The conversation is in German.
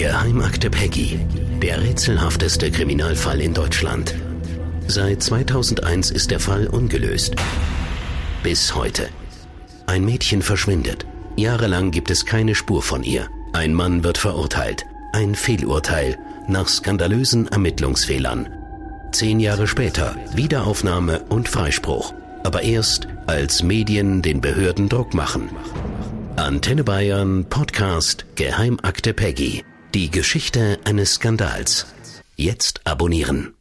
Geheimakte Peggy. Der rätselhafteste Kriminalfall in Deutschland. Seit 2001 ist der Fall ungelöst. Bis heute. Ein Mädchen verschwindet. Jahrelang gibt es keine Spur von ihr. Ein Mann wird verurteilt. Ein Fehlurteil nach skandalösen Ermittlungsfehlern. Zehn Jahre später Wiederaufnahme und Freispruch. Aber erst, als Medien den Behörden Druck machen. Antenne Bayern Podcast Geheimakte Peggy. Die Geschichte eines Skandals. Jetzt abonnieren.